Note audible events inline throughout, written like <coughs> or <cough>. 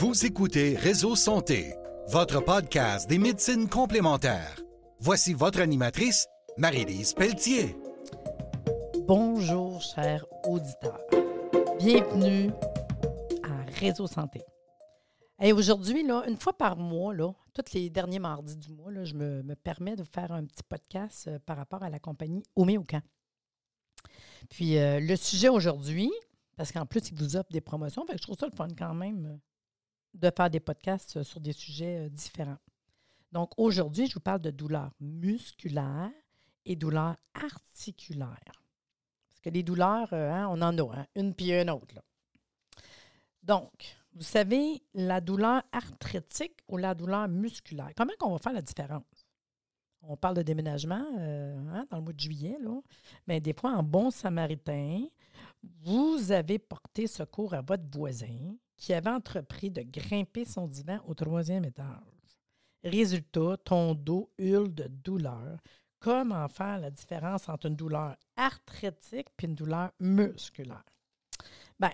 Vous écoutez Réseau Santé, votre podcast des médecines complémentaires. Voici votre animatrice, Marie-Lise Pelletier. Bonjour, chers auditeurs. Bienvenue à Réseau Santé. Et aujourd'hui, une fois par mois, tous les derniers mardis du mois, je me, me permets de faire un petit podcast euh, par rapport à la compagnie Oméocan. Puis euh, le sujet aujourd'hui, parce qu'en plus, ils vous offrent des promotions, je trouve ça le fun quand même euh, de faire des podcasts euh, sur des sujets euh, différents. Donc aujourd'hui, je vous parle de douleurs musculaires et douleurs articulaires. Parce que les douleurs, euh, hein, on en a, hein, une puis une autre. Donc, vous savez, la douleur arthritique ou la douleur musculaire, comment qu'on va faire la différence? On parle de déménagement hein, dans le mois de juillet, là. Mais des fois, en bon samaritain, vous avez porté secours à votre voisin qui avait entrepris de grimper son divan au troisième étage. Résultat, ton dos hurle de douleur. Comment faire la différence entre une douleur arthritique et une douleur musculaire? Bien,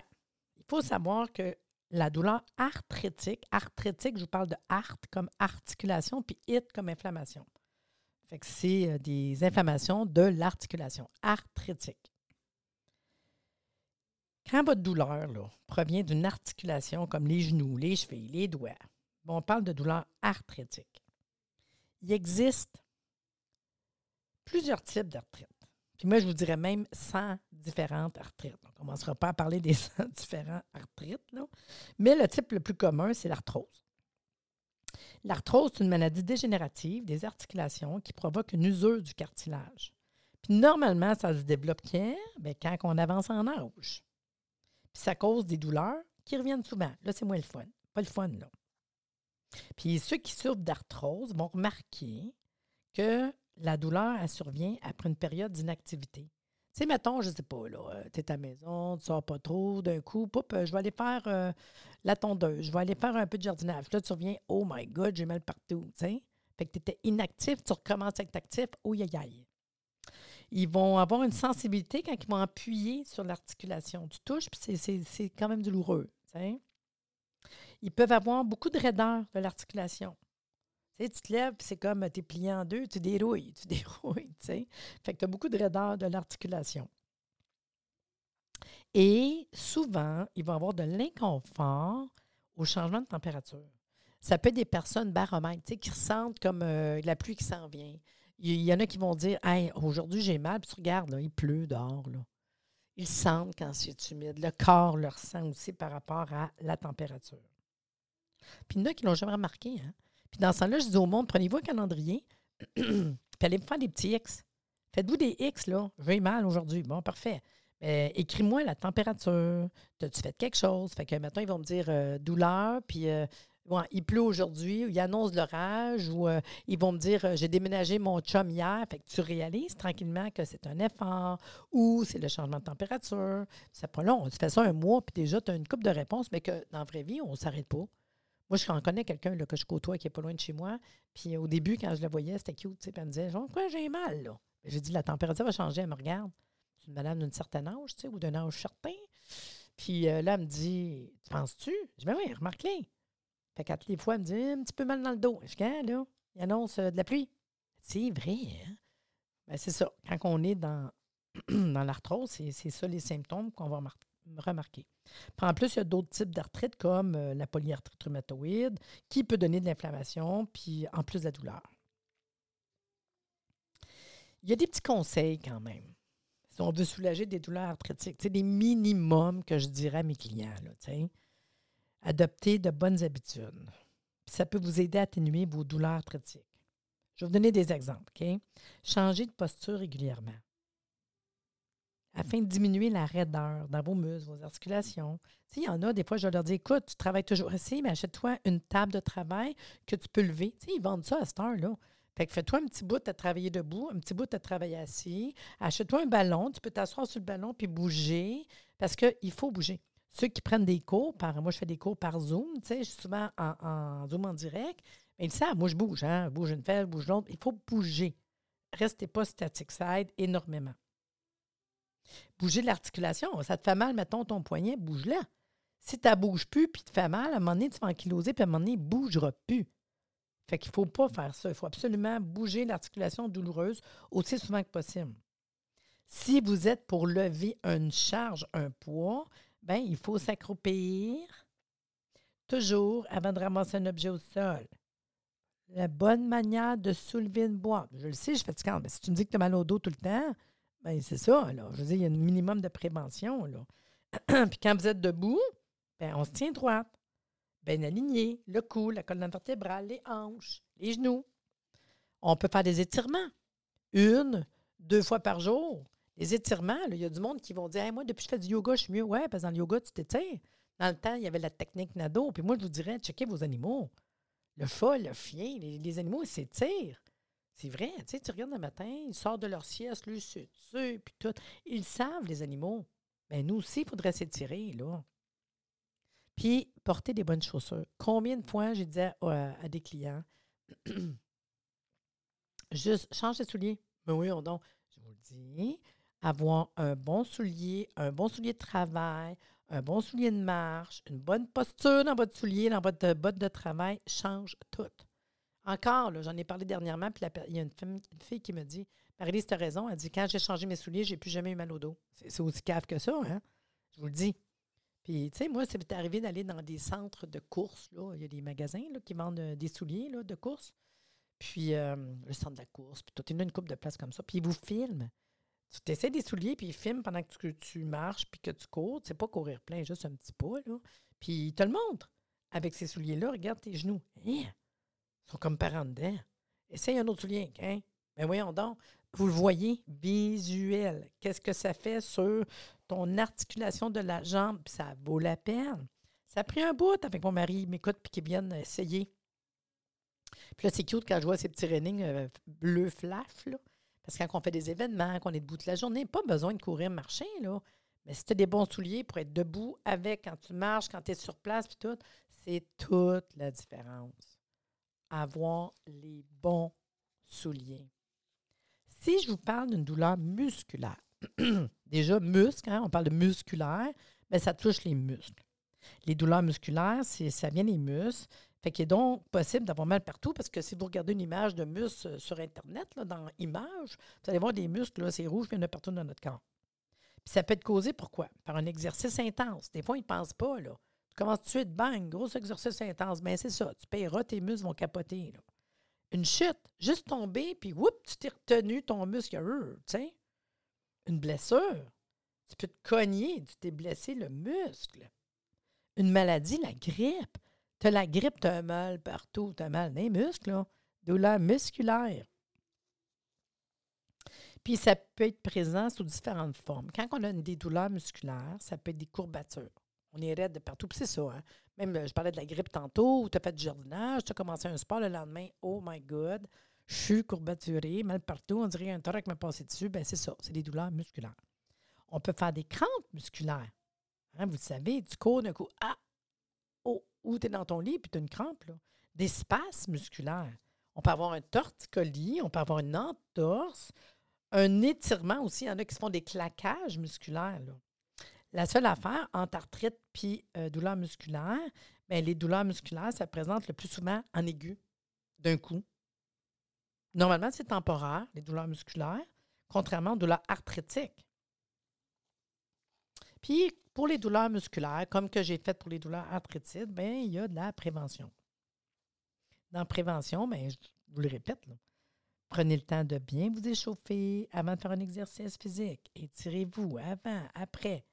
il faut savoir que la douleur arthritique, arthritique, je vous parle de art comme articulation, puis it comme inflammation. Fait que c'est euh, des inflammations de l'articulation arthritique. Quand votre douleur provient d'une articulation comme les genoux, les chevilles, les doigts, on parle de douleur arthritique. Il existe plusieurs types d'arthrite. Puis moi, je vous dirais même 100 différentes arthrites. On ne commencera pas à parler des <laughs> 100 différents arthrites, mais le type le plus commun, c'est l'arthrose. L'arthrose, c'est une maladie dégénérative des articulations qui provoque une usure du cartilage. Puis normalement, ça se développe quand? Bien, quand on avance en âge. Puis ça cause des douleurs qui reviennent souvent. Là, c'est moins le fun. Pas le fun, là. Puis ceux qui souffrent d'arthrose vont remarquer que la douleur, elle survient après une période d'inactivité. Tu sais, mettons, je ne sais pas, là, tu es à la maison, tu ne sors pas trop, d'un coup, pop, euh, je vais aller faire euh, la tondeuse, je vais aller faire un peu de jardinage. Là, tu reviens, oh my God, j'ai mal partout, tu sais. Fait que tu étais inactif, tu recommences à être actif, oh aïe aïe. Ils vont avoir une sensibilité quand ils vont appuyer sur l'articulation. Tu touches, puis c'est- quand même douloureux, tu sais. Ils peuvent avoir beaucoup de raideur de l'articulation. Tu te lèves, c'est comme tu es plié en deux, tu dérouilles, tu <laughs> dérouilles, tu sais. Fait que tu as beaucoup de raideur de l'articulation. Et souvent, ils vont avoir de l'inconfort au changement de température. Ça peut être des personnes baromètres, qui ressentent comme euh, la pluie qui s'en vient. Il y, en a qui vont dire Hey, aujourd'hui j'ai mal, puis tu regardes, il pleut dehors. Là. Ils sentent quand c'est humide. Le corps le ressent aussi par rapport à la température. Puis il y en a qui ne l'ont jamais remarqué. Hein? Puis dans ce temps-là, je dis au monde, prenez-vous un calendrier, <clears throat> puis allez faire des petits X. Faites-vous des X, là. J'ai mal aujourd'hui. Bon, parfait. Euh, Écris-moi la température. As-tu fait quelque chose? Fait que maintenant, ils vont me dire euh, douleur, puis euh, il pleut aujourd'hui, ou il annonce l'orage, ou euh, ils vont me dire euh, j'ai déménagé mon chum hier. Fait que tu réalises tranquillement que c'est un effort, ou c'est le changement de température. C'est pas long. Tu fais ça un mois, puis déjà, tu as une coupe de réponses, mais que dans la vraie vie, on ne s'arrête pas. Moi, je connais quelqu'un que je côtoie qui est pas loin de chez moi. Puis au début, quand je la voyais, c'était cute. Puis elle me disait Genre, Quoi, j'ai mal, là? J'ai dit La température va changer. Elle me regarde. C'est une madame d'un certain âge, tu sais, ou d'un âge certain. Puis euh, là, elle me dit Tu penses-tu Je dis Ben oui, remarque-les. Fait qu'à toutes les fois, elle me dit Un petit peu mal dans le dos. Je dis Ah, là, il annonce euh, de la pluie. C'est vrai, hein? Ben, c'est ça. Quand on est dans, <clears throat> dans l'arthrose, c'est ça les symptômes qu'on va mar- remarquer. Puis en plus, il y a d'autres types d'arthrite comme euh, la polyarthrite rhumatoïde qui peut donner de l'inflammation, puis en plus de la douleur. Il y a des petits conseils quand même. Si on veut soulager des douleurs arthritiques, c'est des minimums que je dirais à mes clients. Là, Adopter de bonnes habitudes. Ça peut vous aider à atténuer vos douleurs arthritiques. Je vais vous donner des exemples. OK? Changer de posture régulièrement afin de diminuer la raideur dans vos muscles, vos articulations. Tu sais, il y en a, des fois, je leur dis écoute, tu travailles toujours assis, mais achète-toi une table de travail que tu peux lever. Ils vendent ça à cette heure-là. Fait que fais-toi un petit bout à travailler debout, un petit bout à travailler assis. Achète-toi un ballon, tu peux t'asseoir sur le ballon puis bouger parce qu'il faut bouger. Ceux qui prennent des cours, par, moi je fais des cours par Zoom, tu sais, je suis souvent en, Zoom en direct, mais ils savent, moi je bouge, hein, bouge une fesse, bouge l'autre. Il faut bouger. Restez pas statique, ça aide énormément. Bouger l'articulation, ça te fait mal, mettons ton poignet, bouge-la. Si tu ne bouges plus puis tu te fais mal, à un moment donné, tu vas ankyloser, puis à un moment donné, il ne bougera plus. Fait qu'il ne faut pas faire ça. Il faut absolument bouger l'articulation douloureuse aussi souvent que possible. Si vous êtes pour lever une charge, un poids, ben il faut s'accroupir toujours avant de ramasser un objet au sol. La bonne manière de soulever une boîte. Je le sais, je fais fatigante, mais si tu me dis que tu as mal au dos tout le temps, ben c'est ça. Là. Je veux dire, il y a un minimum de prévention. Là. <clears throat> Puis quand vous êtes debout, ben, on se tient droite, bien aligné, le cou, la colonne vertébrale, les hanches, les genoux. On peut faire des étirements. Une, deux fois par jour. Les étirements, il y a du monde qui vont dire Moi, depuis que je fais du yoga, je suis mieux. Ouais, parce que dans le yoga, tu t'étires. Dans le temps, il y avait la technique Nado. Puis moi, je vous dirais checkez vos animaux. Le chat, le chien, les, animaux, ils s'étirent. C'est vrai. Tu sais, tu regardes le matin, ils sortent de leur sieste, le dessus, puis tout. Ils savent, les animaux. Bien, nous aussi, il faudrait s'étirer, là. Puis, porter des bonnes chaussures. Combien de fois j'ai dit à, à des clients, <clears throat> juste change de souliers. Mais ben oui, on donc, je vous le dis, avoir un bon soulier, un bon soulier de travail, un bon soulier de marche, une bonne posture dans votre soulier, dans votre botte de travail, change tout. Encore, j'en ai parlé dernièrement, puis il y a une fille, qui me dit Marie-Lise, tu as raison. Elle dit Quand j'ai changé mes souliers, j'ai plus jamais eu mal au dos. C'est aussi cave que ça, hein? Je vous le dis. Puis, tu sais, moi, c'est arrivé d'aller dans des centres de course. Là. Il y a des magasins là, qui vendent euh, des souliers là, de course. Puis, euh, le centre de la course. Puis, tu as une coupe de place comme ça. Puis, ils vous filment. Tu t'essaies des souliers, puis ils filment pendant que tu, marches, puis que tu cours. C'est pas courir plein, juste un petit pas, là. Puis ils te le montrent. Avec ces souliers-là, regarde tes genoux. Hein? Ils sont comme par en dedans. Essaye un autre soulier, hein? Mais voyons donc. Vous le voyez, visuel. Qu'est-ce que ça fait sur ton articulation de la jambe? Ça vaut la peine. Ça a pris un bout avec mon mari, il m'écoute, puis qu'il vienne essayer. Puis là, c'est cute quand je vois ces petits runnings euh, bleu flash, là. Parce que quand on fait des événements, qu'on est debout toute la journée, pas besoin de courir, marcher, là. Mais si tu as des bons souliers pour être debout avec, quand tu marches, quand tu es sur place, puis tout, c'est toute la différence. Avoir les bons souliers. Si je vous parle d'une douleur musculaire, <clears throat> déjà, muscle, hein, on parle de musculaire, mais ça touche les muscles. Les douleurs musculaires, ça vient des muscles. Fait qu'il est donc possible d'avoir mal partout parce que si vous regardez une image de muscle euh, sur Internet, dans Images, vous allez voir des muscles, c'est rouge, il y en a partout dans notre corps. Puis ça peut être causé pourquoi? Par un exercice intense. Des fois, ils ne pensent pas, là. Tu commences tout de suite, bang, gros exercice intense. Bien, c'est ça. Tu payeras, tes muscles vont capoter, là. Une chute, juste tomber, puis whoop, tu t'es retenu ton muscle, tu sais. Une blessure, tu peux te cogner, tu t'es blessé le muscle. Une maladie, la grippe, tu la grippe, tu as mal partout, tu as mal dans les muscles, là. douleur musculaire. Puis ça peut être présent sous différentes formes. Quand on a des douleurs musculaires, ça peut être des courbatures. On est raide de partout. Puis c'est ça. Hein. Même, euh, je parlais de la grippe tantôt, tu as fait du jardinage, tu as commencé un sport le lendemain. Oh my God, je suis courbaturé, mal partout. On dirait un thorax m'a passé dessus. Ben c'est ça, c'est des douleurs musculaires. On peut faire des crampes musculaires. Hein, vous le savez, du cours d'un coup. Ah, ou tu es dans ton lit puis tu as une crampe, là. des spasmes musculaires. On peut avoir un torticolis, on peut avoir une entorse, un étirement aussi. Il y en a qui se font des claquages musculaires. La seule affaire entre arthrite puis euh, douleur musculaire, bien, les douleurs musculaires, ça présente le plus souvent en aigu, d'un coup. Normalement, c'est temporaire, les douleurs musculaires, contrairement aux douleurs arthritiques. Puis, pour les douleurs musculaires, comme que j'ai fait pour les douleurs arthritiques, bien, il y a de la prévention. Dans prévention, bien, je vous le répète, prenez le temps de bien vous échauffer avant de faire un exercice physique. Étirez-vous avant, après.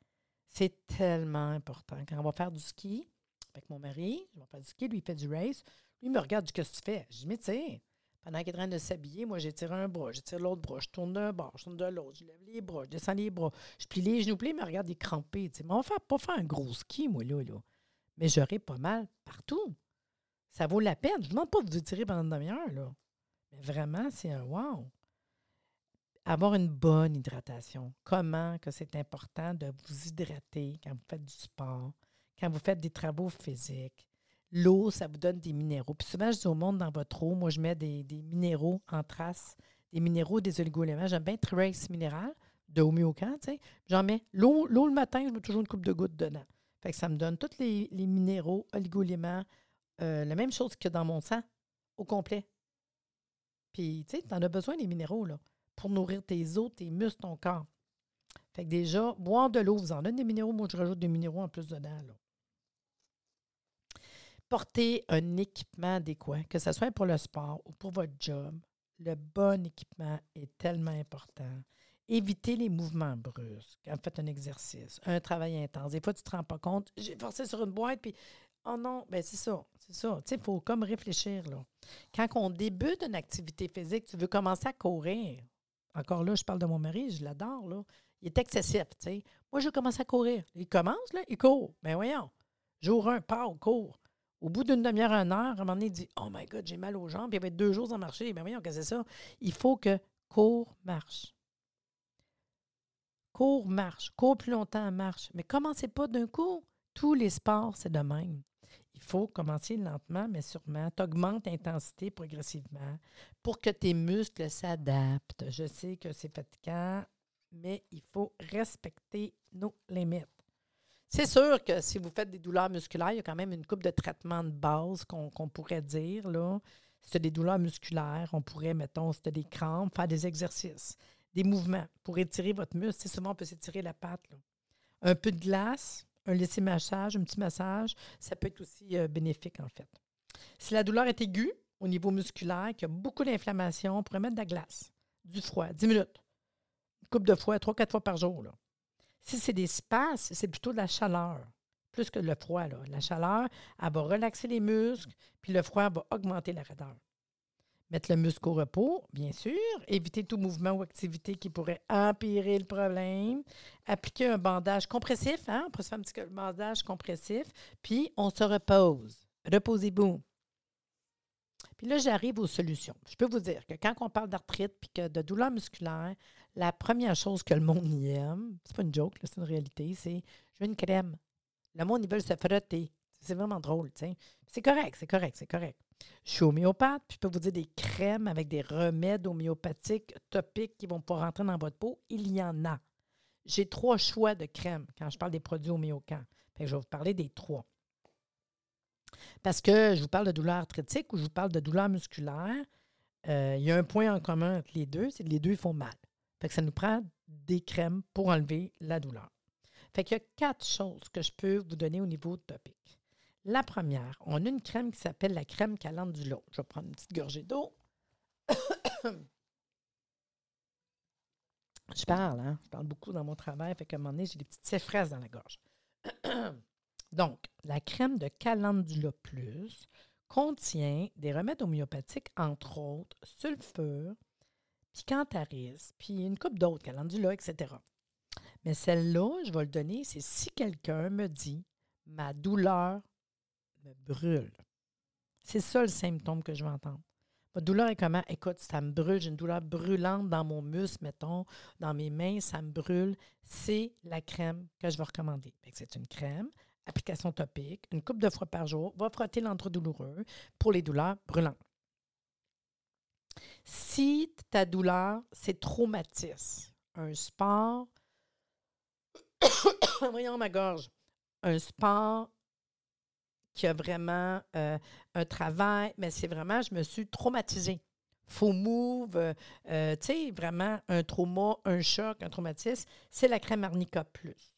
C'est tellement important. Quand on va faire du ski avec mon mari, je vais faire du ski, lui, il fait du race. Lui, il me regarde, qu'est-ce que tu fais? Je dis, mais tu pendant qu'il est en train de s'habiller, moi, j'étire un bras, j'étire l'autre bras, je tourne d'un bras, je tourne de l'autre, je lève les bras, je descends les bras, je plie les genoux, puis il me regarde des crampés. Mais on va pas faire un gros ski, moi, là. là. Mais j'aurai pas mal partout. Ça vaut la peine. Je ne demande pas de vous étirer pendant une demi-heure, là. Mais vraiment, c'est un wow. Avoir une bonne hydratation. Comment que c'est important de vous hydrater quand vous faites du sport, quand vous faites des travaux physiques L'eau, ça vous donne des minéraux. Puis souvent, je dis au monde dans votre eau, moi, je mets des, minéraux en trace, des minéraux, des oligo-éléments. J'aime bien Trace Minéral de Homéocan, tu sais. J'en mets l'eau, le matin, je mets toujours une coupe de gouttes dedans. Fait que ça me donne tous les, minéraux, oligoéléments, euh, la même chose que dans mon sang, au complet. Puis, tu sais, tu en as besoin des minéraux, là, pour nourrir tes os, tes muscles, ton corps. Fait que déjà, boire de l'eau, vous en donnez des minéraux. Moi, je rajoute des minéraux en plus dedans, là. Porter un équipement adéquat, que ce soit pour le sport ou pour votre job, le bon équipement est tellement important. Évitez les mouvements brusques quand vous faites un exercice, un travail intense. Des fois, tu ne te rends pas compte. J'ai forcé sur une boîte, puis oh non, ben c'est ça, c'est ça. Il faut comme réfléchir. Là. Quand on débute une activité physique, tu veux commencer à courir. Encore là, je parle de mon mari, je l'adore, là. Il est excessif. Moi, je commence à courir. Il commence, là, il court. Ben voyons. Jour un, part, court. Au bout d'une demi-heure, une heure, à un moment donné, il dit Oh my God, j'ai mal aux jambes, puis il va être deux jours sans marcher. Ben voyons, que c'est ça? Il faut que court, marche. Cours, marche. Cours plus longtemps, marche. Mais commencez pas d'un coup. Tous les sports, c'est de même. Il faut commencer lentement, mais sûrement. Tu augmentes l'intensité progressivement pour que tes muscles s'adaptent. Je sais que c'est fatigant, mais il faut respecter nos limites. C'est sûr que si vous faites des douleurs musculaires, il y a quand même une coupe de traitement de base qu'on pourrait dire. Là. Si tu des douleurs musculaires, on pourrait, mettons, si tu des crampes, faire des exercices, des mouvements pour étirer votre muscle. souvent, on peut s'étirer la patte. Un peu de glace, un laisser massage, un petit massage, ça peut être aussi euh, bénéfique, en fait. Si la douleur est aiguë au niveau musculaire, qu'il y a beaucoup d'inflammation, on pourrait mettre de la glace, du froid, 10 minutes, une coupe de fois, 3-4 fois par jour. Là. Si c'est des spasmes, c'est plutôt de la chaleur, plus que le froid. Là. La chaleur, elle va relaxer les muscles, puis le froid va augmenter la raideur. Mettre le muscle au repos, bien sûr. Éviter tout mouvement ou activité qui pourrait empirer le problème. Appliquer un bandage compressif. Hein? On peut se faire un petit bandage compressif. Puis, on se repose. Reposez-vous. Puis là, j'arrive aux solutions. Je peux vous dire que quand on parle d'arthrite puis que de douleur musculaire, la première chose que le monde y aime, c'est pas une joke, c'est une réalité, c'est je veux une crème. Le monde, ils veulent se frotter. C'est vraiment drôle, tu. C'est correct, c'est correct, c'est correct. Je suis homéopathe, puis je peux vous dire des crèmes avec des remèdes homéopathiques topiques qui vont pouvoir rentrer dans votre peau. Il y en a. J'ai trois choix de crèmes quand je parle des produits homéocans. je vais vous parler des trois. Parce que je vous parle de douleur arthritique ou je vous parle de douleur musculaire. Euh, il y a un point en commun entre les deux, c'est que les deux font mal. Fait que ça nous prend des crèmes pour enlever la douleur. Fait qu'il y a quatre choses que je peux vous donner au niveau topique. La première, on a une crème qui s'appelle la crème calendula. Je vais prendre une petite gorgée d'eau. <coughs> je parle, hein? Je parle beaucoup dans mon travail, fait qu'à un moment donné, j'ai des petites séfresses dans la gorge. <coughs> Donc, la crème de calendula plus contient des remèdes homéopathiques, entre autres sulfure, puis Cantaris, puis une coupe d'autres, calendula, etc. Mais celle-là, je vais le donner, c'est si quelqu'un me dit ma douleur me brûle. C'est ça le symptôme que je vais entendre. Ma douleur est comment? Écoute, ça me brûle, j'ai une douleur brûlante dans mon muscle, mettons, dans mes mains, ça me brûle. C'est la crème que je vais recommander. C'est une crème, application topique, une coupe de fois par jour, va frotter l'entre douloureux pour les douleurs brûlantes. Si ta douleur, c'est traumatisme, un sport, <coughs> voyons ma gorge, un sport qui a vraiment euh, un travail, mais c'est vraiment, je me suis traumatisée. Faux move, euh, euh, tu sais, vraiment un trauma, un choc, un traumatisme, c'est la crème Arnica Plus.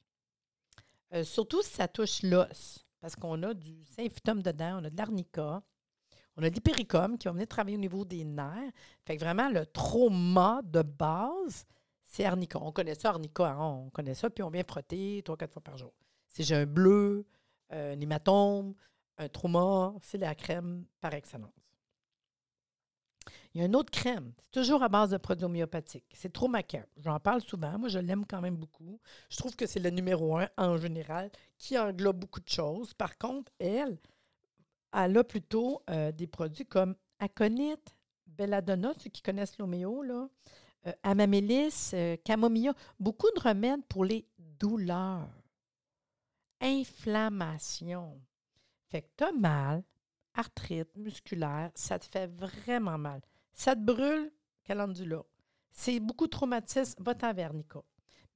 surtout si ça touche l'os, parce qu'on a du symptôme dedans, on a de l'arnica, on a l'hypericum qui va venir travailler au niveau des nerfs. Fait que vraiment, le trauma de base, c'est arnica. On connaît ça, arnica, hein, on connaît ça, puis on vient frotter trois, quatre fois par jour. Si j'ai un bleu, un hématome, un trauma, c'est la crème par excellence. Il y a une autre crème, c'est toujours à base de produits homéopathiques. C'est Traumacare. J'en parle souvent. Moi, je l'aime quand même beaucoup. Je trouve que c'est le numéro un en général qui englobe beaucoup de choses. Par contre, elle, elle a plutôt euh, des produits comme Aconite, Belladonna, ceux qui connaissent l'homéo, là, euh, Amamélis, euh, Camomilla, beaucoup de remèdes pour les douleurs, inflammation. Fait que tu as mal, arthrite musculaire, ça te fait vraiment mal. Ça te brûle, calendula. C'est beaucoup de traumatisme, va-t'en vers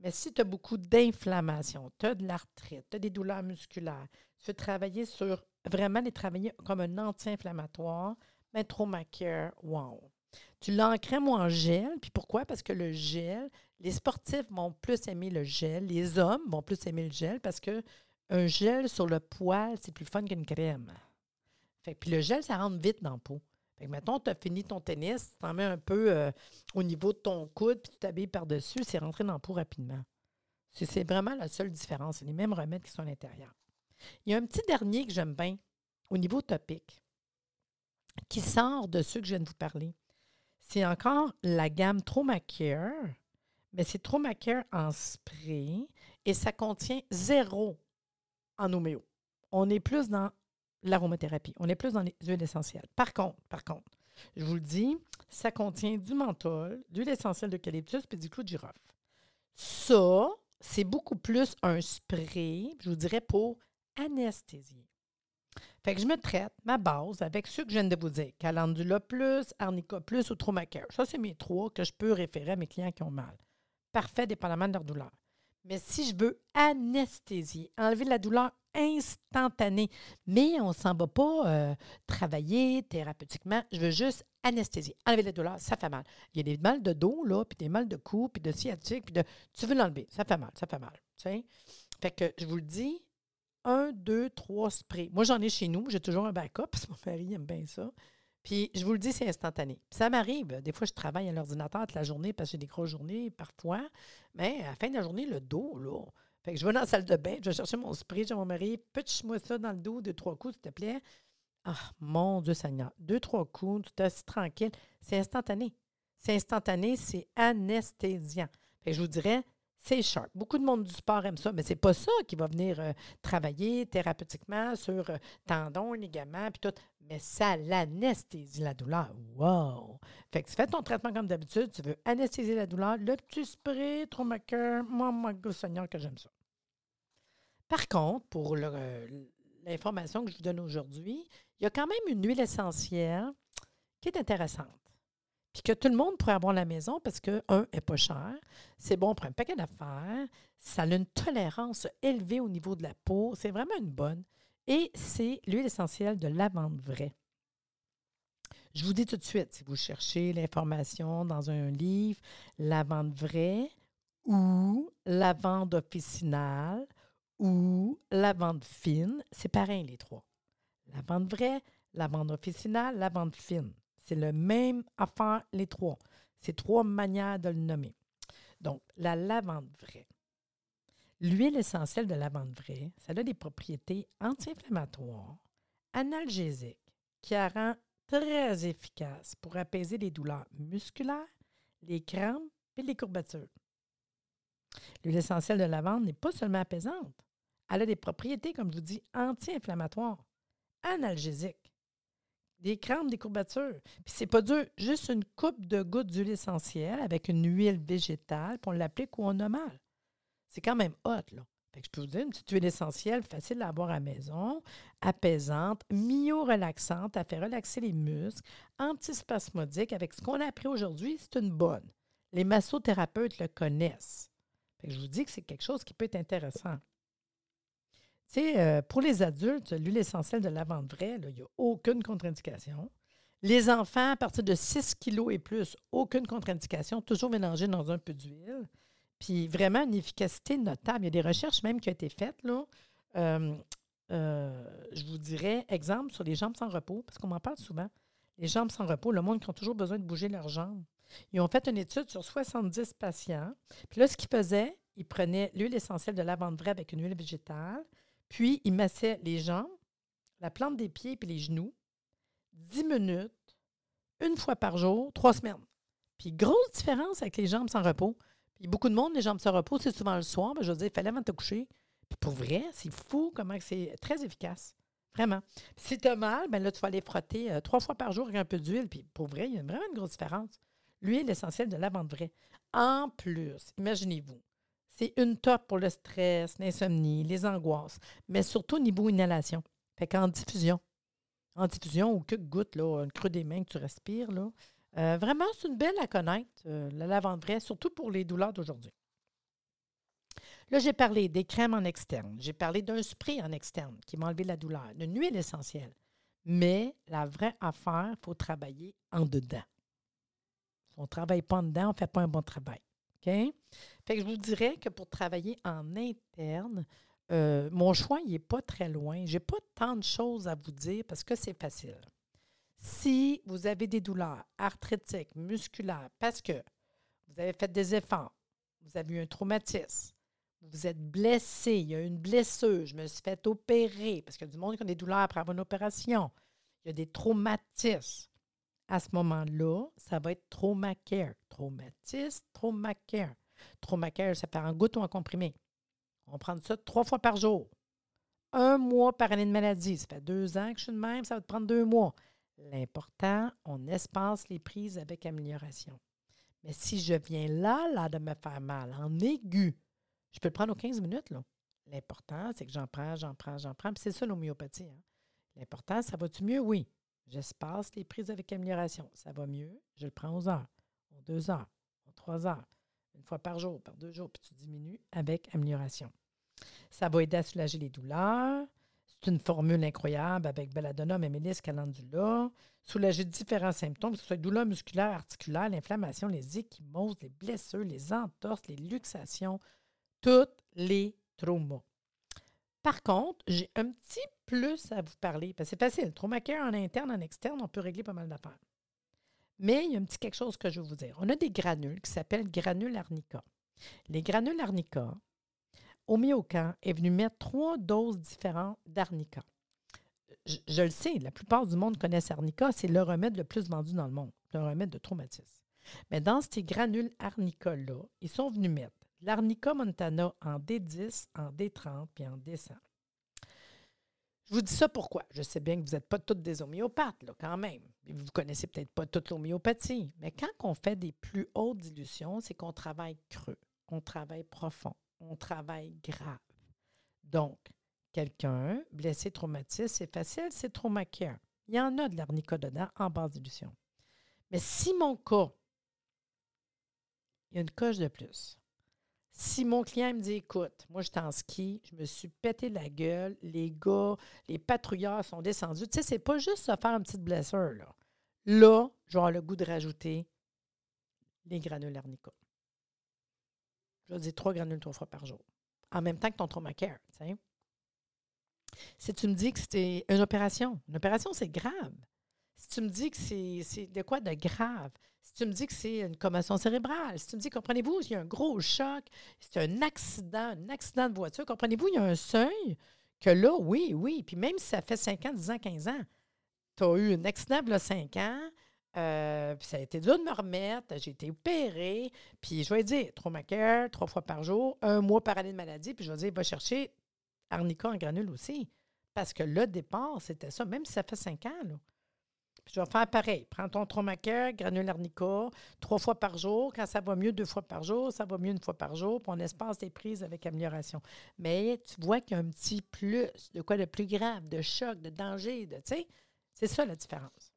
Mais si tu as beaucoup d'inflammation, tu as de l'arthrite, tu as des douleurs musculaires, tu veux travailler sur vraiment les travailler comme un anti-inflammatoire, mais Tromacare, wow. Tu l'encrèmes en gel. Puis pourquoi? Parce que le gel, les sportifs vont plus aimer le gel. Les hommes vont plus aimer le gel parce que un gel sur le poil, c'est plus fun qu'une crème. Puis le gel, ça rentre vite dans la peau. Fait que mettons, tu as fini ton tennis, tu t'en mets un peu euh, au niveau de ton coude, puis tu t'habilles par-dessus, c'est rentré dans la peau rapidement. C'est vraiment la seule différence. C'est les mêmes remèdes qui sont à l'intérieur. Il y a un petit dernier que j'aime bien au niveau topique qui sort de ceux que je viens de vous parler. C'est encore la gamme Tromacare, mais c'est Tromacare en spray et ça contient zéro en homéo. On est plus dans l'aromathérapie, on est plus dans les huiles essentielles. Par contre, par contre, je vous le dis, ça contient du menthol, de l'huile essentielle d'eucalyptus et du clou de girofle. Ça, c'est beaucoup plus un spray, je vous dirais, pour anesthésier. Fait que je me traite ma base avec ceux que je viens de vous dire. Calendula plus, Arnica plus ou Tromacare. Ça, c'est mes trois que je peux référer à mes clients qui ont mal. Parfait, dépendamment de leur douleur. Mais si je veux anesthésier, enlever la douleur instantanée, mais on ne s'en va pas euh, travailler thérapeutiquement, je veux juste anesthésier, enlever la douleur, ça fait mal. Il y a des mal de dos, là, puis des mal de cou, puis de sciatique, puis de... Tu veux l'enlever, ça fait mal, ça fait mal. Tu Fait que je vous le dis, un, deux, trois sprays. Moi, j'en ai chez nous. J'ai toujours un backup parce que mon mari aime bien ça. Puis, je vous le dis, c'est instantané. ça m'arrive. Des fois, je travaille à l'ordinateur toute la journée parce que j'ai des grosses journées parfois. Mais à la fin de la journée, le dos, là. Fait que je vais dans la salle de bain, je vais chercher mon spray, j'ai mon mari, pitch-moi ça dans le dos, deux, trois coups, s'il te plaît. Ah, mon Dieu Seigneur. Deux, trois coups, tu es assis tranquille. C'est instantané. C'est instantané, c'est anesthésiant. Fait que je vous dirais, c'est sharp. Beaucoup de monde du sport aime ça, mais c'est pas ça qui va venir euh, travailler thérapeutiquement sur euh, tendons, ligaments, puis tout. Mais ça l'anesthésie la douleur. Wow! Fait que tu fais ton traitement comme d'habitude, tu veux anesthésier la douleur, le petit spray, traumaqueur, moi, moi, Seigneur, que j'aime ça. Par contre, pour l'information que je vous donne aujourd'hui, il y a quand même une huile essentielle qui est intéressante que tout le monde pourrait avoir la maison parce que, un, n'est pas cher, c'est bon pour un paquet d'affaires, ça a une tolérance élevée au niveau de la peau, c'est vraiment une bonne. Et c'est l'huile essentielle de lavande vraie. Je vous dis tout de suite, si vous cherchez l'information dans un livre, lavande vraie ou lavande officinale ou lavande fine, c'est pareil les trois. Lavande vraie, lavande officinale, lavande fine. C'est le même affaire, les trois. C'est trois manières de le nommer. Donc, la lavande vraie. L'huile essentielle de lavande vraie, ça a des propriétés anti-inflammatoires, analgésiques, qui la rend très efficace pour apaiser les douleurs musculaires, les crampes et les courbatures. L'huile essentielle de lavande n'est pas seulement apaisante, elle a des propriétés, comme je vous dis, anti-inflammatoires, analgésiques, des crampes, des courbatures. Puis c'est pas dur, juste une coupe de gouttes d'huile essentielle avec une huile végétale, puis on l'applique où on a mal. C'est quand même hot, là. Je peux vous dire, une petite huile essentielle, facile à avoir à la maison, apaisante, myo-relaxante, à faire relaxer les muscles, antispasmodique. Avec ce qu'on a appris aujourd'hui, c'est une bonne. Les massothérapeutes le connaissent. Je vous dis que c'est quelque chose qui peut être intéressant. Tu sais, euh, pour les adultes, l'huile essentielle de lavande vraie, il n'y a aucune contre-indication. Les enfants, à partir de 6 kilos et plus, aucune contre-indication, toujours mélangé dans un peu d'huile. Puis vraiment une efficacité notable. Il y a des recherches même qui ont été faites. Là. Euh, euh, je vous dirais, exemple, sur les jambes sans repos, parce qu'on m'en parle souvent. Les jambes sans repos, le monde qui a toujours besoin de bouger leurs jambes. Ils ont fait une étude sur 70 patients. Puis là, ce qu'ils faisaient, ils prenaient l'huile essentielle de lavande vraie avec une huile végétale. Puis, il massait les jambes, la plante des pieds puis les genoux, 10 minutes, une fois par jour, trois semaines. Puis, grosse différence avec les jambes sans repos. Puis, beaucoup de monde, les jambes sans repos, c'est souvent le soir. Mais je veux dire, il fallait avant de te coucher. Puis, pour vrai, c'est fou comment c'est très efficace. Vraiment. si tu as mal, ben là, tu vas aller frotter euh, trois fois par jour avec un peu d'huile. Puis, pour vrai, il y a vraiment une grosse différence. L'huile essentielle de lavande vraie. En plus, imaginez-vous, c'est une top pour le stress, l'insomnie, les angoisses, mais surtout au niveau inhalation. Fait qu'en diffusion. En diffusion ou que goutte, là, un creux des mains que tu respires, là. Euh, vraiment, c'est une belle à connaître, euh, la lavande vraie, surtout pour les douleurs d'aujourd'hui. Là, j'ai parlé des crèmes en externe. J'ai parlé d'un spray en externe qui m'a enlevé la douleur, d'une huile essentielle. Mais la vraie affaire, il faut travailler en dedans. Si on ne travaille pas en dedans, on ne fait pas un bon travail. OK? Fait que je vous dirais que pour travailler en interne, euh, mon choix, n'est pas très loin. Je n'ai pas tant de choses à vous dire parce que c'est facile. Si vous avez des douleurs arthritiques, musculaires, parce que vous avez fait des efforts, vous avez eu un traumatisme, vous êtes blessé, il y a une blessure, je me suis fait opérer, parce qu'il y a du monde qui a des douleurs après avoir une opération, il y a des traumatismes. À ce moment-là, ça va être traumacare. Traumatisme, traumacare. Traumacare, ça fait en goutte ou en comprimé. On prend ça trois fois par jour. Un mois par année de maladie. Ça fait deux ans que je suis de même, ça va te prendre deux mois. L'important, on espace les prises avec amélioration. Mais si je viens là, là, de me faire mal, en aigu, je peux le prendre aux 15 minutes, là. L'important, c'est que j'en prends, j'en prends, j'en prends. Puis c'est ça l'homéopathie. Hein. L'important, ça va-tu mieux? Oui. J'espace les prises avec amélioration. Ça va mieux, je le prends aux heures, aux deux heures, aux trois heures, une fois par jour, par deux jours, puis tu diminues avec amélioration. Ça va aider à soulager les douleurs. C'est une formule incroyable avec belladonna, mélis, calendula. Soulager différents symptômes, que ce soit douleurs musculaires, articulaires, l'inflammation, les échymoses, les blessures, les entorses, les luxations, tous les traumas. Par contre, j'ai un petit plus à vous parler, parce que c'est facile. Traumacare en interne, en externe, on peut régler pas mal d'affaires. Mais il y a un petit quelque chose que je veux vous dire. On a des granules qui s'appellent granules arnica. Les granules arnica, Homéocan est venu mettre trois doses différentes d'arnica. Je, le sais, la plupart du monde connaissent arnica, c'est le remède le plus vendu dans le monde, le remède de traumatisme. Mais dans ces granules arnica-là, ils sont venus mettre l'arnica montana en D10, en D30 puis en D100. Je vous dis ça pourquoi? Je sais bien que vous n'êtes pas toutes des homéopathes, là, quand même. Vous ne connaissez peut-être pas toute l'homéopathie. Mais quand on fait des plus hautes dilutions, c'est qu'on travaille creux, on travaille profond, on travaille grave. Donc, quelqu'un blessé, traumatisé, c'est facile, c'est traumacare. Il y en a de l'arnica dedans en basse dilution. Mais si mon cas, il y a une coche de plus. Si mon client me dit écoute, moi je suis en ski, je me suis pété la gueule, les gars, les patrouilleurs sont descendus. Tu sais, c'est pas juste se faire une petite blessure. Là, là j'aurai le goût de rajouter les granules arnica. Je vais dire trois granules trois fois par jour. En même temps que ton traumacare. Si tu me dis que c'était une opération, une opération, c'est grave. Si tu me dis que c'est de quoi de grave, si tu me dis que c'est une commotion cérébrale, si tu me dis, comprenez-vous, il y a un gros choc, c'est un accident, un accident de voiture, comprenez-vous, il y a un seuil que là, oui, oui, puis même si ça fait 5 ans, 10 ans, 15 ans, tu as eu un accident a 5 ans, euh, puis ça a été dur de me remettre. J'ai été opérée. Puis je vais dire, traumacare, trois fois par jour, un mois par année de maladie. Puis je vais dire, va chercher arnica en granule aussi. Parce que le départ, c'était ça, même si ça fait cinq ans. Là. Je vais faire pareil. Prends ton traumacare, granule arnica, trois fois par jour. Quand ça va mieux, deux fois par jour. Ça va mieux une fois par jour. Puis on espace des prises avec amélioration. Mais tu vois qu'il y a un petit plus, de quoi de plus grave, de choc, de danger, de, tu sais. C'est ça la différence.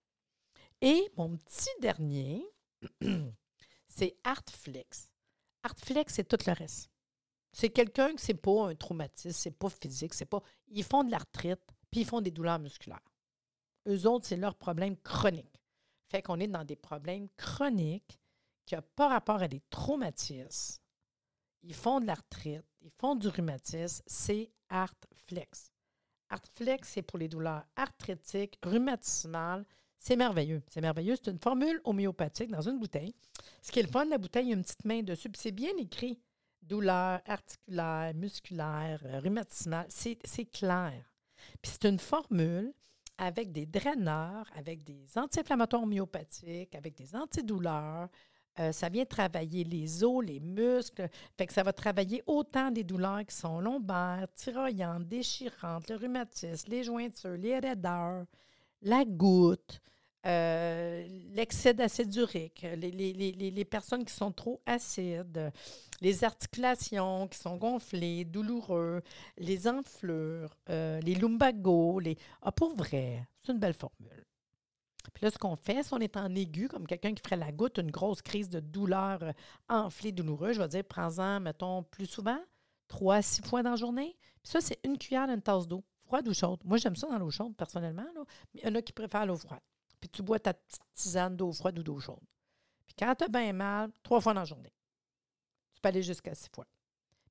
Et mon petit dernier, <clears throat> c'est Artflex. Artflex, c'est tout le reste. C'est quelqu'un qui c'est pas un traumatisme, c'est pas physique, c'est pas. Ils font de l'arthrite, puis ils font des douleurs musculaires. Eux autres, c'est leur problème chronique. Fait qu'on est dans des problèmes chroniques qui n'ont pas rapport à des traumatismes. Ils font de l'arthrite, ils font du rhumatisme, c'est Artflex. Artflex, c'est pour les douleurs arthritiques, rhumatismales, c'est merveilleux. C'est merveilleux. C'est une formule homéopathique dans une bouteille. Ce qui est le fun, la bouteille, il y a une petite main dessus. Puis c'est bien écrit. Douleur articulaire, musculaire, rhumatismale. C'est clair. Puis c'est une formule avec des draineurs, avec des anti-inflammatoires homéopathiques, avec des antidouleurs. Euh, ça vient travailler les os, les muscles. Fait que ça va travailler autant des douleurs qui sont lombaires, thyroïdes, déchirantes, le rhumatisme, les jointures, les raideurs, la goutte, euh, l'excès d'acide urique, les, personnes qui sont trop acides, les articulations qui sont gonflées, douloureux, les enflures, euh, les lumbagos, les... Ah, pour vrai, c'est une belle formule. Puis là, ce qu'on fait, si on est en aigu, comme quelqu'un qui ferait la goutte, une grosse crise de douleur euh, enflée, douloureuse, je vais dire, prends-en, mettons, plus souvent, trois six fois dans la journée. Puis ça, c'est une cuillère une tasse d'eau, froide ou chaude. Moi, j'aime ça dans l'eau chaude, personnellement, mais il y en a qui préfèrent l'eau froide. Puis tu bois ta petite tisane d'eau froide ou d'eau chaude. Puis quand tu as bien mal, trois fois dans la journée. Tu peux aller jusqu'à six fois.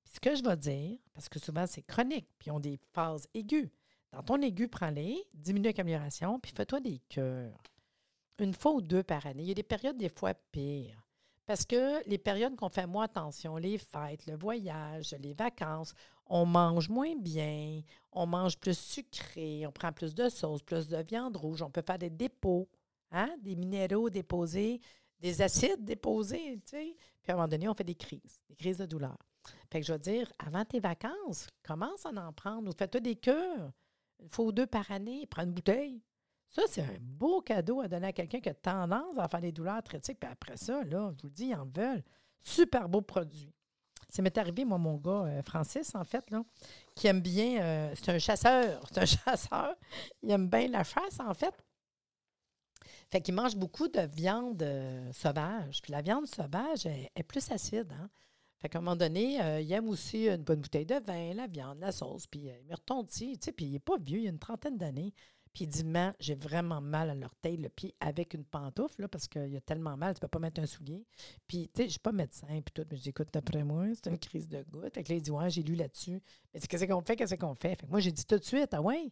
Puis ce que je vais dire, parce que souvent c'est chronique, puis ont des phases aiguës. Dans ton aigu, prends-les, diminue avec amélioration, puis fais-toi des cœurs. Une fois ou deux par année. Il y a des périodes des fois pires. Parce que les périodes qu'on fait moins attention, les fêtes, le voyage, les vacances, on mange moins bien, on mange plus sucré, on prend plus de sauce, plus de viande rouge, on peut faire des dépôts, hein? des minéraux déposés, des acides déposés, tu sais. Puis à un moment donné, on fait des crises, des crises de douleur. Fait que je veux dire, avant tes vacances, commence à en prendre ou fais-toi des. Une fois ou deux par année, prends une bouteille. Ça, c'est un beau cadeau à donner à quelqu'un qui a tendance à faire des douleurs traitiques. Puis après ça, là, je vous le dis, ils en veulent. Super beau produit. Ça m'est arrivé, moi, mon gars, euh, Francis, en fait, là, qui aime bien. Euh, c'est un chasseur. <laughs> C'est un chasseur. Il aime bien la chasse, en fait. Fait qu'il mange beaucoup de viande euh, sauvage. Puis la viande sauvage est, plus acide. Hein? Fait qu'à un moment donné, il aime aussi une bonne bouteille de vin, la viande, la sauce, puis il me retontit, tu sais, puis il n'est pas vieux, il a une trentaine d'années. Puis il dit, man, j'ai vraiment mal à l'orteil, le pied avec une pantoufle, là, parce qu'il a tellement mal, tu ne peux pas mettre un soulier. Puis, tu sais, je ne suis pas médecin, puis tout, mais je dis, écoute, d'après moi, c'est une crise de goutte. Fait que là, il dit, ouais, j'ai lu là-dessus. Mais qu'est-ce qu'on fait, qu'est-ce qu'on fait? Fait que moi, j'ai dit tout de suite, ah ouais,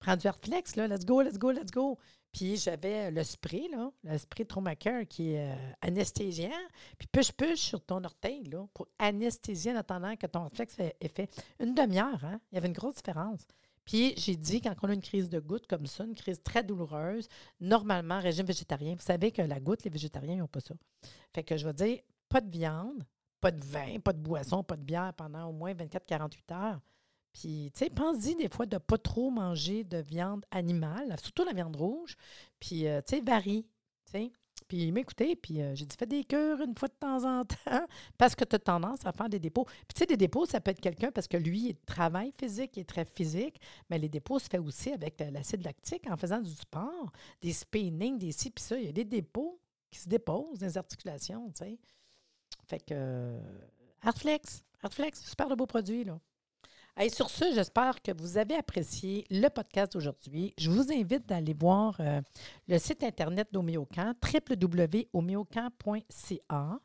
prends du Artflex, là, let's go, let's go, let's go. Puis j'avais le spray, là, le spray Traumaker qui est euh, anesthésiant. Puis push-push sur ton orteil, là, pour anesthésier en attendant que ton réflexe ait fait une demi-heure. Hein? Il y avait une grosse différence. Puis j'ai dit, quand on a une crise de goutte comme ça, une crise très douloureuse, normalement, régime végétarien, vous savez que la goutte, les végétariens n'ont pas ça. Fait que je vais dire, pas de viande, pas de vin, pas de boisson, pas de bière pendant au moins 24-48 heures. Puis, tu sais, pense-y des fois de ne pas trop manger de viande animale, surtout la viande rouge. Puis, euh, tu sais, varie. Tu sais. Puis, il m'écoutait, puis euh, j'ai dit, fais des cœurs une fois de temps en temps, <laughs> parce que tu as tendance à faire des dépôts. Puis, tu sais, des dépôts, ça peut être quelqu'un parce que lui, il travaille physique, il est très physique, mais les dépôts se fait aussi avec l'acide lactique en faisant du sport, des spinning, des ci, puis ça. Il y a des dépôts qui se déposent dans les articulations, tu sais. Fait que, euh, Artflex, Artflex, super de beau produit, là. Sur ce, j'espère que vous avez apprécié le podcast d'aujourd'hui. Je vous invite d'aller voir euh, le site Internet d'Homéocan, www.homéocan.ca.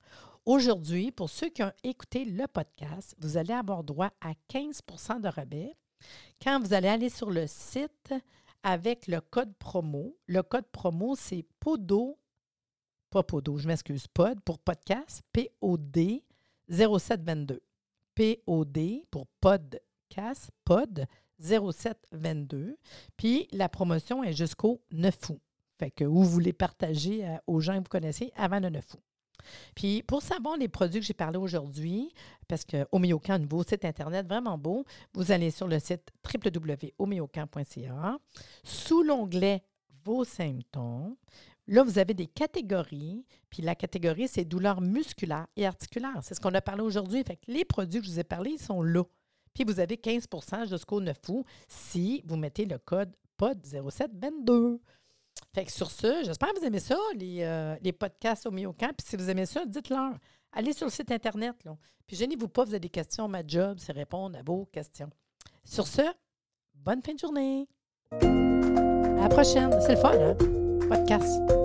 Aujourd'hui, pour ceux qui ont écouté le podcast, vous allez avoir droit à 15 de rabais quand vous allez aller sur le site avec le code promo. Le code promo, c'est PODO, pas PODO, je m'excuse, POD pour podcast, P-O-D 0722. POD pour POD pod 0722. Puis la promotion est jusqu'au 9 août. Fait que vous voulez partager euh, aux gens que vous connaissez avant le 9 août. Puis pour savoir les produits que j'ai parlé aujourd'hui, parce que Homéocan, nouveau site Internet vraiment beau, vous allez sur le site www.homéocan.ca. Sous l'onglet Vos symptômes, là, vous avez des catégories. Puis la catégorie, c'est douleurs musculaires et articulaires. C'est ce qu'on a parlé aujourd'hui. Fait que les produits que je vous ai parlé, sont là. Puis vous avez 15% jusqu'au 9 août si vous mettez le code POD0722. Fait que sur ce, j'espère que vous aimez ça, les, euh, les podcasts au Miocamp. Puis si vous aimez ça, dites-leur. Allez sur le site Internet. Là. Puis gênez-vous pas, vous avez des questions. Ma job, c'est répondre à vos questions. Sur ce, bonne fin de journée. À la prochaine. C'est le fun, hein? Podcast.